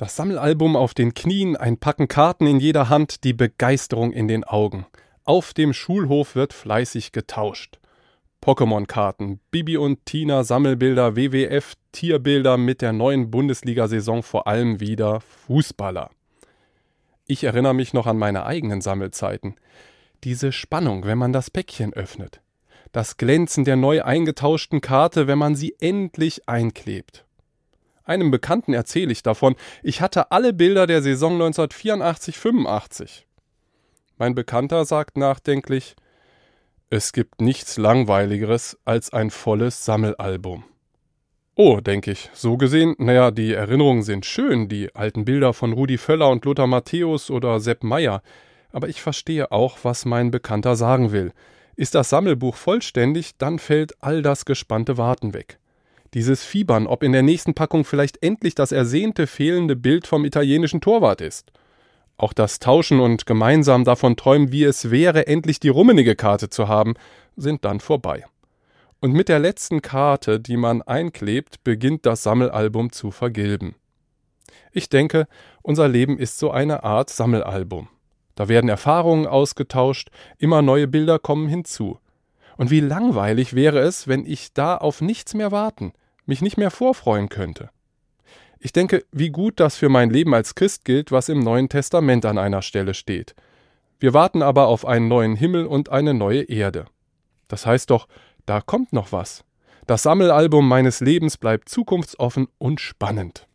Das Sammelalbum auf den Knien, ein Packen Karten in jeder Hand, die Begeisterung in den Augen. Auf dem Schulhof wird fleißig getauscht. Pokémon-Karten, Bibi und Tina Sammelbilder, WWF, Tierbilder mit der neuen Bundesliga-Saison vor allem wieder Fußballer. Ich erinnere mich noch an meine eigenen Sammelzeiten. Diese Spannung, wenn man das Päckchen öffnet. Das Glänzen der neu eingetauschten Karte, wenn man sie endlich einklebt. Einem Bekannten erzähle ich davon, ich hatte alle Bilder der Saison 1984-85. Mein Bekannter sagt nachdenklich, es gibt nichts Langweiligeres als ein volles Sammelalbum. Oh, denke ich, so gesehen, naja, die Erinnerungen sind schön, die alten Bilder von Rudi Völler und Lothar Matthäus oder Sepp Meyer, aber ich verstehe auch, was mein Bekannter sagen will. Ist das Sammelbuch vollständig, dann fällt all das gespannte Warten weg. Dieses Fiebern, ob in der nächsten Packung vielleicht endlich das ersehnte fehlende Bild vom italienischen Torwart ist. Auch das Tauschen und gemeinsam davon träumen, wie es wäre, endlich die rummenige Karte zu haben, sind dann vorbei. Und mit der letzten Karte, die man einklebt, beginnt das Sammelalbum zu vergilben. Ich denke, unser Leben ist so eine Art Sammelalbum. Da werden Erfahrungen ausgetauscht, immer neue Bilder kommen hinzu. Und wie langweilig wäre es, wenn ich da auf nichts mehr warten, mich nicht mehr vorfreuen könnte. Ich denke, wie gut das für mein Leben als Christ gilt, was im Neuen Testament an einer Stelle steht. Wir warten aber auf einen neuen Himmel und eine neue Erde. Das heißt doch, da kommt noch was. Das Sammelalbum meines Lebens bleibt zukunftsoffen und spannend.